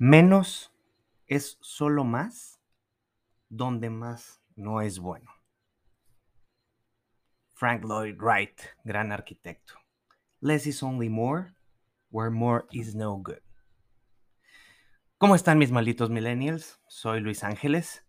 Menos es solo más donde más no es bueno. Frank Lloyd Wright, gran arquitecto. Less is only more, where more is no good. ¿Cómo están mis malditos millennials? Soy Luis Ángeles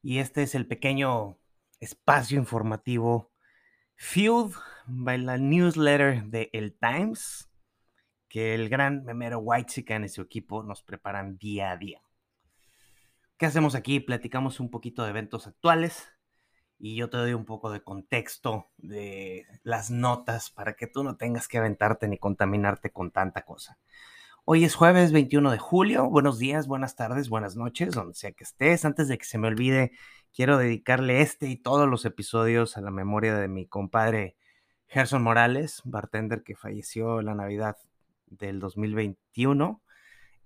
y este es el pequeño espacio informativo fueled by la newsletter de El Times que el gran memero White y su equipo nos preparan día a día. ¿Qué hacemos aquí? Platicamos un poquito de eventos actuales y yo te doy un poco de contexto de las notas para que tú no tengas que aventarte ni contaminarte con tanta cosa. Hoy es jueves 21 de julio. Buenos días, buenas tardes, buenas noches, donde sea que estés. Antes de que se me olvide, quiero dedicarle este y todos los episodios a la memoria de mi compadre Gerson Morales, bartender que falleció la Navidad del 2021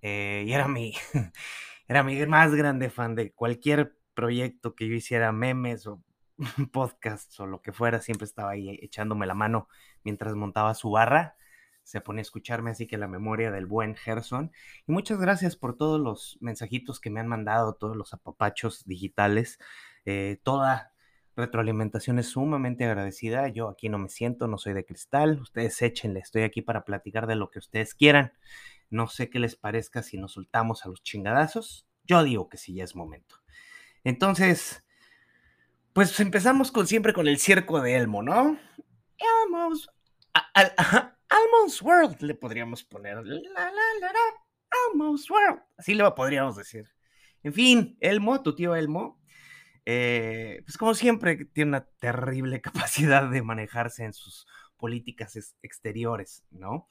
eh, y era mi, era mi más grande fan de cualquier proyecto que yo hiciera, memes o podcasts o lo que fuera, siempre estaba ahí echándome la mano mientras montaba su barra. Se pone a escucharme, así que la memoria del buen Gerson. Y muchas gracias por todos los mensajitos que me han mandado, todos los apapachos digitales, eh, toda retroalimentación es sumamente agradecida. Yo aquí no me siento, no soy de cristal. Ustedes échenle, estoy aquí para platicar de lo que ustedes quieran. No sé qué les parezca si nos soltamos a los chingadazos. Yo digo que sí, ya es momento. Entonces, pues empezamos con siempre con el circo de Elmo, ¿no? Elmo's, Elmo's World le podríamos poner. La, Elmo's World. Así le podríamos decir. En fin, Elmo, tu tío Elmo, eh, pues como siempre, tiene una terrible capacidad de manejarse en sus políticas exteriores, ¿no?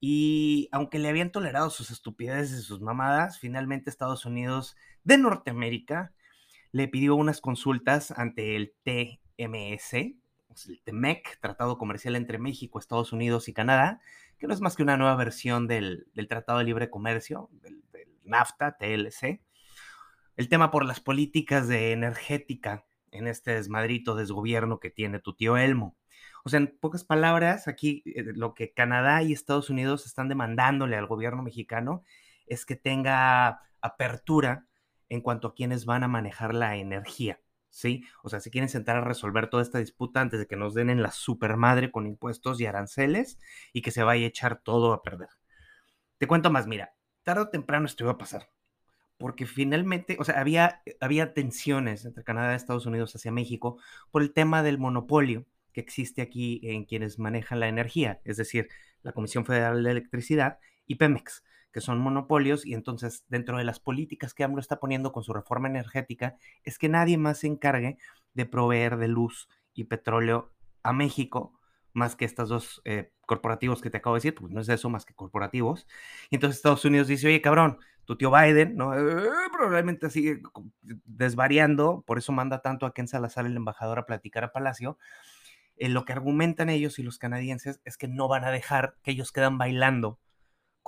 Y aunque le habían tolerado sus estupideces y sus mamadas, finalmente Estados Unidos de Norteamérica le pidió unas consultas ante el TMS, el TMEC, Tratado Comercial entre México, Estados Unidos y Canadá, que no es más que una nueva versión del, Tratado de Libre Comercio, del NAFTA, TLC, el tema por las políticas de energética en este desmadrito desgobierno que tiene tu tío Elmo. O sea, en pocas palabras, aquí eh, lo que Canadá y Estados Unidos están demandándole al gobierno mexicano es que tenga apertura en cuanto a quienes van a manejar la energía, ¿sí? O sea, si quieren sentar a resolver toda esta disputa antes de que nos den en la supermadre con impuestos y aranceles y que se vaya a echar todo a perder. Te cuento más, mira, tarde o temprano esto iba a pasar porque finalmente, o sea, había, había tensiones entre Canadá Estados Unidos hacia México por el tema del monopolio que existe aquí en quienes manejan la energía, es decir, la Comisión Federal de Electricidad y Pemex, que son monopolios, y entonces dentro de las políticas que AMLO está poniendo con su reforma energética, es que nadie más se encargue de proveer de luz y petróleo a México más que estos dos eh, corporativos que te acabo de decir, pues no es eso más que corporativos. Y entonces Estados Unidos dice, oye, cabrón, tu tío Biden, ¿no? Eh, probablemente sigue desvariando, por eso manda tanto a Ken Salazar, el embajador, a platicar a Palacio. Eh, lo que argumentan ellos y los canadienses es que no van a dejar que ellos quedan bailando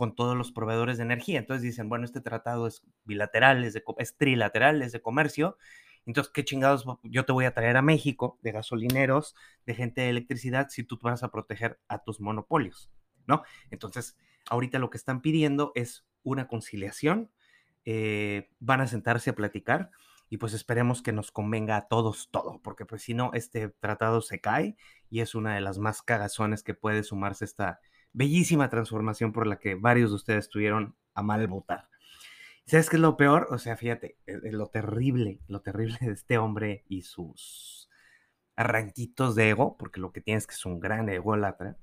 con todos los proveedores de energía. Entonces dicen, bueno, este tratado es bilateral, es, de, es trilateral, es de comercio. Entonces, ¿qué chingados yo te voy a traer a México de gasolineros, de gente de electricidad, si tú vas a proteger a tus monopolios? ¿No? Entonces, ahorita lo que están pidiendo es una conciliación, eh, van a sentarse a platicar y pues esperemos que nos convenga a todos todo, porque pues si no, este tratado se cae y es una de las más cagazones que puede sumarse esta bellísima transformación por la que varios de ustedes tuvieron a mal votar. ¿Sabes qué es lo peor? O sea, fíjate, eh, eh, lo terrible, lo terrible de este hombre y sus arranquitos de ego, porque lo que tiene es que es un gran ególatra,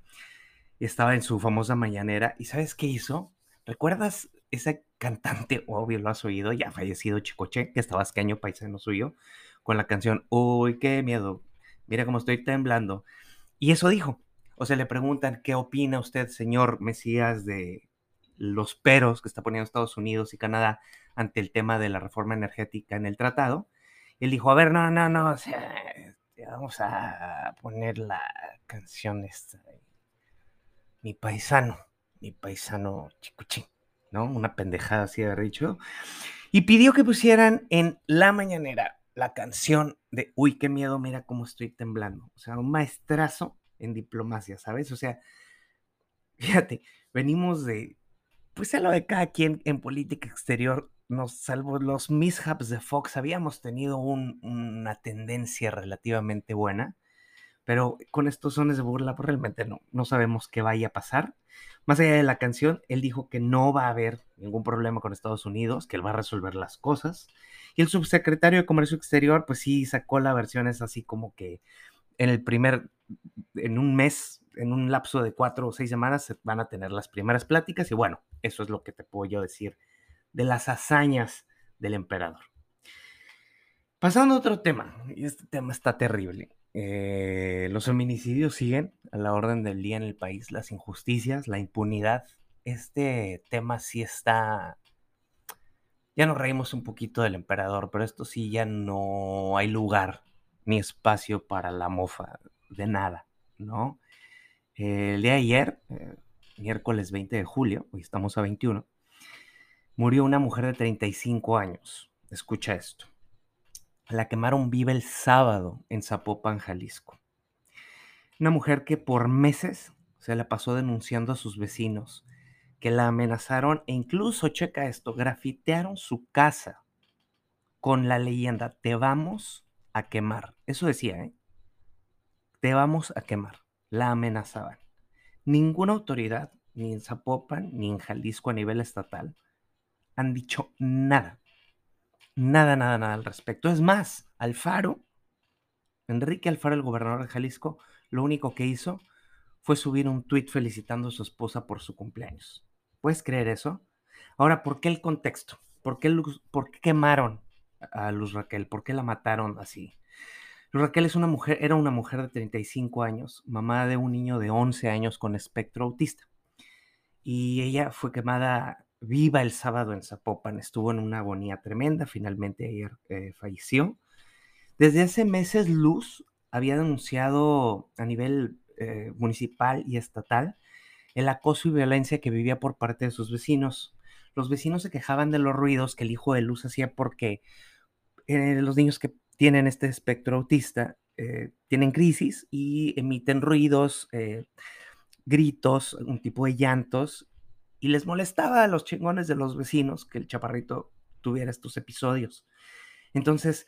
estaba en su famosa mañanera y ¿sabes qué hizo? ¿Recuerdas ese cantante, obvio lo has oído, ya fallecido Chicoche, que estaba escaño paisano suyo, con la canción Uy, qué miedo, mira cómo estoy temblando? Y eso dijo. O sea, le preguntan, ¿qué opina usted, señor Mesías, de los peros que está poniendo Estados Unidos y Canadá ante el tema de la reforma energética en el tratado? él dijo, a ver, no, no, no, o sea, vamos a poner la canción esta, mi paisano mi paisano Chicuchín, ¿no? Una pendejada así de dicho. Y pidió que pusieran en la mañanera la canción de Uy, qué miedo, mira cómo estoy temblando. O sea, un maestrazo en diplomacia, ¿sabes? O sea, fíjate, venimos de, pues a lo de cada quien en política exterior, nos, salvo los mishaps de Fox, habíamos tenido una tendencia relativamente buena, pero con estos sones de burla, pues realmente no, no sabemos qué vaya a pasar. Más allá de la canción, él dijo que no va a haber ningún problema con Estados Unidos, que él va a resolver las cosas. Y el subsecretario de Comercio Exterior, pues sí sacó la versión es así como que en el primer, en un mes, en un lapso de cuatro o seis semanas, se van a tener las primeras pláticas. Y bueno, eso es lo que te puedo yo decir de las hazañas del emperador. Pasando a otro tema, y este tema está terrible. Eh, los feminicidios siguen a la orden del día en el país, las injusticias, la impunidad. Este tema sí está... Ya nos reímos un poquito del emperador, pero esto sí ya no hay lugar ni espacio para la mofa de nada, ¿no? el día de ayer, eh, miércoles 20 de julio, hoy estamos a 21, murió una mujer de 35 años. Escucha esto. La quemaron viva el sábado en Zapopan, Jalisco. Una mujer que por meses se la pasó denunciando a sus vecinos, que la amenazaron e incluso, checa esto, grafitearon su casa con la leyenda, te vamos a quemar. Eso decía, ¿eh? Te vamos a quemar. La amenazaban. Ninguna autoridad, ni en Zapopan, ni en Jalisco a nivel estatal, han dicho nada. Nada, nada, nada al respecto. Es más, Alfaro, Enrique Alfaro, el gobernador de Jalisco, lo único que hizo fue subir un tuit felicitando a su esposa por su cumpleaños. ¿Puedes creer eso? Ahora, ¿por qué el contexto? ¿Por qué, por qué quemaron a Luz Raquel? ¿Por qué la mataron así? Raquel es una mujer, era una mujer de 35 años, mamá de un niño de 11 años con espectro autista. Y ella fue quemada viva el sábado en Zapopan. Estuvo en una agonía tremenda, finalmente ayer eh, falleció. Desde hace meses Luz había denunciado a nivel eh, municipal y estatal el acoso y violencia que vivía por parte de sus vecinos. Los vecinos se quejaban de los ruidos que el hijo de Luz hacía porque eh, los niños que tienen este espectro autista tienen crisis y emiten ruidos, gritos, un tipo de llantos y les molestaba a los chingones de los vecinos que el chaparrito tuviera estos episodios. Entonces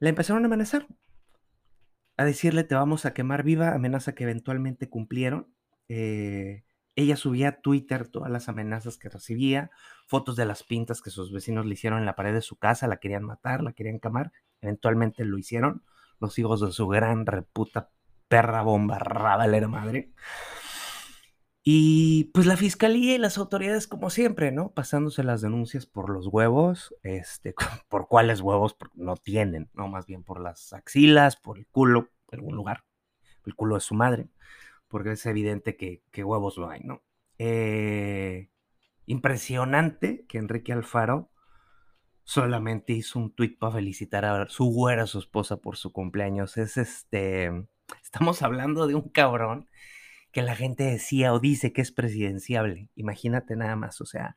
le empezaron a amenazar, a decirle te vamos a quemar viva, amenaza que eventualmente cumplieron. Eh, ella subía a Twitter todas las amenazas que recibía, fotos de las pintas que sus vecinos le hicieron en la pared de su casa, la querían matar, la querían quemar, eventualmente lo hicieron, los hijos de su gran reputa perra bomba la madre. Y pues la fiscalía y las autoridades, como siempre, ¿no? Pasándose las denuncias por los huevos, este, por cuáles huevos no tienen, ¿no? Más bien por las axilas, por el culo, en algún lugar, el culo de su madre, porque es evidente que, huevos no hay, ¿no? Eh, impresionante que Enrique Alfaro solamente hizo un tuit para felicitar a su güera, su esposa, por su cumpleaños. Es este, estamos hablando de un cabrón que la gente decía o dice que es presidenciable. Imagínate nada más, o sea.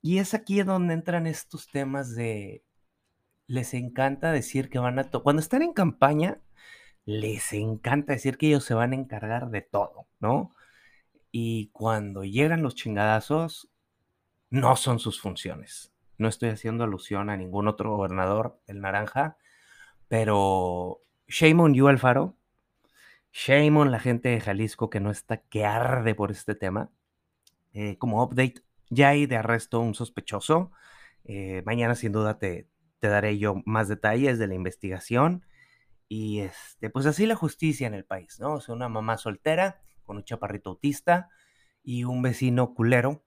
Y es aquí donde entran estos temas de, les encanta decir que van a, cuando están en campaña, les encanta decir que ellos se van a encargar de todo, ¿no? Y cuando llegan los chingadazos, no son sus funciones. No estoy haciendo alusión a ningún otro gobernador del naranja, pero shame on you, Alfaro, Shame la gente de Jalisco que no está que arde por este tema. Eh, como update, ya hay de arresto un sospechoso. Eh, mañana sin duda te, te, daré yo más detalles de la investigación. Y este, pues así la justicia en el país, ¿no? O sea, una mamá soltera con un chaparrito autista y un vecino culero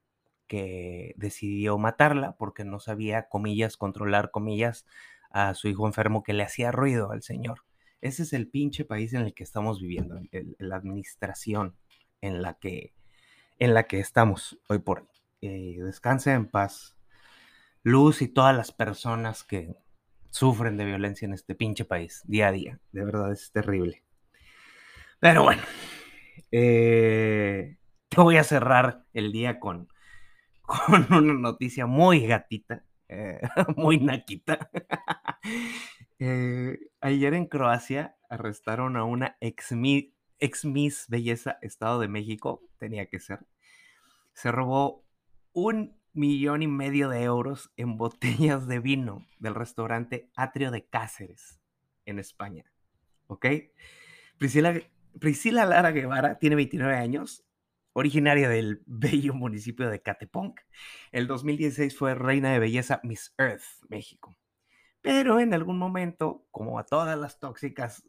que decidió matarla porque no sabía, comillas, controlar, comillas, a su hijo enfermo que le hacía ruido al señor. Ese es el pinche país en el que estamos viviendo, la administración en la que, en la que estamos hoy por hoy. Eh, descanse en paz. Luz y todas las personas que sufren de violencia en este pinche país día a día. De verdad es terrible. Pero bueno, eh, te voy a cerrar el día con, con una noticia muy gatita, eh, muy naquita. Eh, ayer en Croacia arrestaron a una ex, Miss Belleza Estado de México, tenía que ser. Se robó un millón y medio de euros en botellas de vino del restaurante Atrio de Cáceres, en España. ¿Ok? Priscila, Priscila Lara Guevara tiene 29 años, originaria del bello municipio de Cateponc. El 2016 fue reina de belleza Miss Earth, México. Pero en algún momento, como a todas las tóxicas,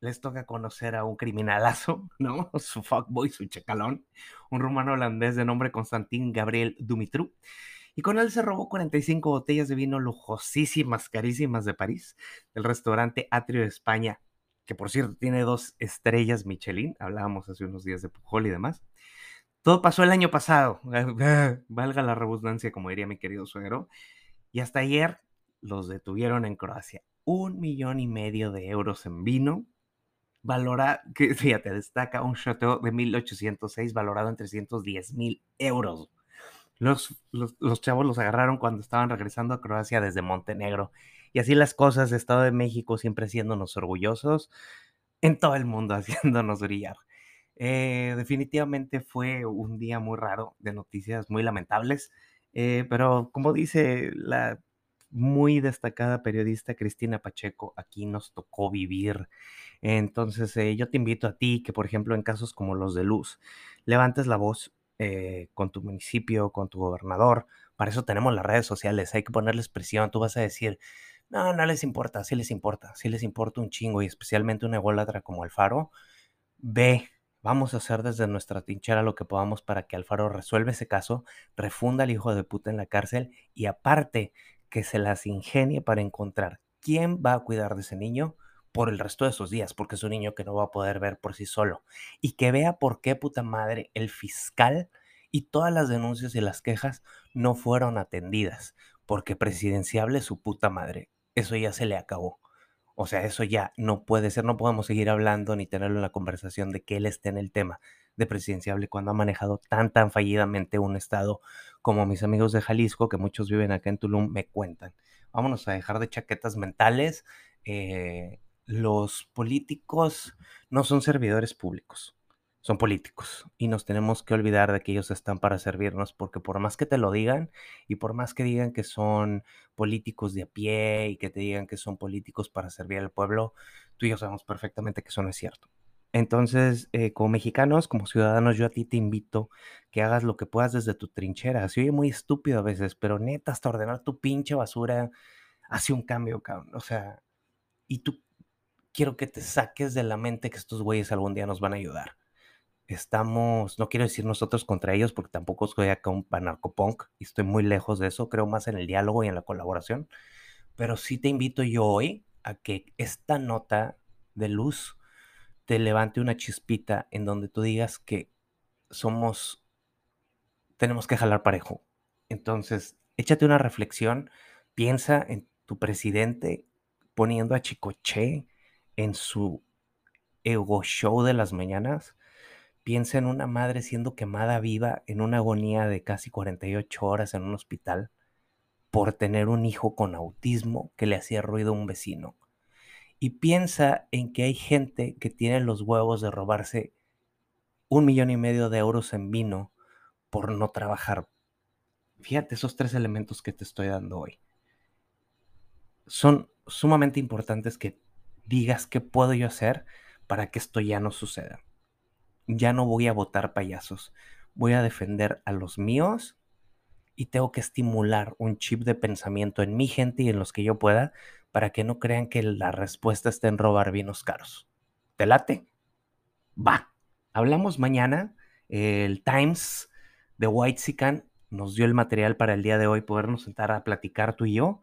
les toca conocer a un criminalazo, ¿no? Su fuckboy, su chacalón, un rumano holandés de nombre Constantin Gabriel Dumitru. Y con él se robó 45 botellas de vino lujosísimas, carísimas de París, del restaurante Atrio de España, que por cierto tiene dos estrellas Michelin, hablábamos hace unos días de Pujol y demás. Todo pasó el año pasado, valga la redundancia, como diría mi querido suegro, y hasta ayer los detuvieron en Croacia. Un millón y medio de euros en vino, valora, que fíjate, destaca un chateau de 1806 valorado en 310 mil euros. Los, los, los, chavos los agarraron cuando estaban regresando a Croacia desde Montenegro. Y así las cosas, Estado de México siempre haciéndonos orgullosos, en todo el mundo haciéndonos brillar. Eh, definitivamente fue un día muy raro de noticias muy lamentables, eh, pero como dice la muy destacada periodista Cristina Pacheco, aquí nos tocó vivir. Entonces, eh, yo te invito a ti que, por ejemplo, en casos como los de Luz, levantes la voz con tu municipio, con tu gobernador. Para eso tenemos las redes sociales, hay que ponerles presión. Tú vas a decir, no, no les importa, sí les importa, sí les importa un chingo y especialmente una ególatra como Alfaro. Ve, vamos a hacer desde nuestra tinchera lo que podamos para que Alfaro resuelva ese caso, refunda al hijo de puta en la cárcel y aparte que se las ingenie para encontrar quién va a cuidar de ese niño por el resto de sus días, porque es un niño que no va a poder ver por sí solo. Y que vea por qué, puta madre, el fiscal y todas las denuncias y las quejas no fueron atendidas, porque presidenciable su puta madre. Eso ya se le acabó. O sea, eso ya no puede ser, no podemos seguir hablando ni tenerlo en la conversación de que él esté en el tema de presidenciable cuando ha manejado tan, tan fallidamente un estado como mis amigos de Jalisco, que muchos viven acá en Tulum, me cuentan. Vámonos a dejar de chaquetas mentales. Eh, los políticos no son servidores públicos, son políticos y nos tenemos que olvidar de que ellos están para servirnos porque por más que te lo digan y por más que digan que son políticos de a pie y que te digan que son políticos para servir al pueblo, tú y yo sabemos perfectamente que eso no es cierto. Entonces, eh, como mexicanos, como ciudadanos, yo a ti te invito que hagas lo que puedas desde tu trinchera. Se oye muy estúpido a veces, pero neta, hasta ordenar tu pinche basura hace un cambio, cabrón. O sea, y tú quiero que te saques de la mente que estos güeyes algún día nos van a ayudar. Estamos, no quiero decir nosotros contra ellos, porque tampoco soy acá un panarcopunk y estoy muy lejos de eso. Creo más en el diálogo y en la colaboración. Pero sí te invito yo hoy a que esta nota de luz te levante una chispita en donde tú digas que somos, tenemos que jalar parejo. Entonces, échate una reflexión, piensa en tu presidente poniendo a Chicoche en su ego show de las mañanas. Piensa en una madre siendo quemada viva en una agonía de casi 48 horas en un hospital por tener un hijo con autismo que le hacía ruido a un vecino y piensa en que hay gente que tiene los huevos de robarse un millón y medio de euros en vino por no trabajar. Fíjate esos tres elementos que te estoy dando hoy. Son sumamente importantes que digas qué puedo yo hacer para que esto ya no suceda. Ya no voy a votar payasos. Voy a defender a los míos y tengo que estimular un chip de pensamiento en mi gente y en los que yo pueda para que no crean que la respuesta está en robar vinos caros. ¿Te late? Va. Hablamos mañana. El Times de White Sican nos dio el material para el día de hoy podernos sentar a platicar tú y yo.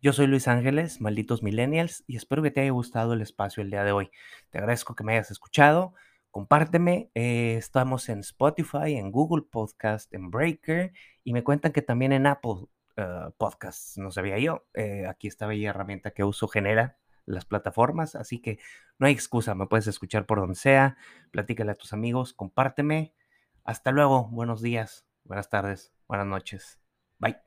Yo soy Luis Ángeles, malditos millennials, y espero que te haya gustado el espacio el día de hoy. Te agradezco que me hayas escuchado. Compárteme. Eh, estamos en Spotify, en Google Podcast, en Breaker, y me cuentan que también en Apple uh, podcasts, no sabía yo. Eh, aquí esta bella herramienta que uso genera las plataformas, así que no hay excusa, me puedes escuchar por donde sea, platícale a tus amigos, compárteme. Hasta luego, buenos días, buenas tardes, buenas noches. Bye.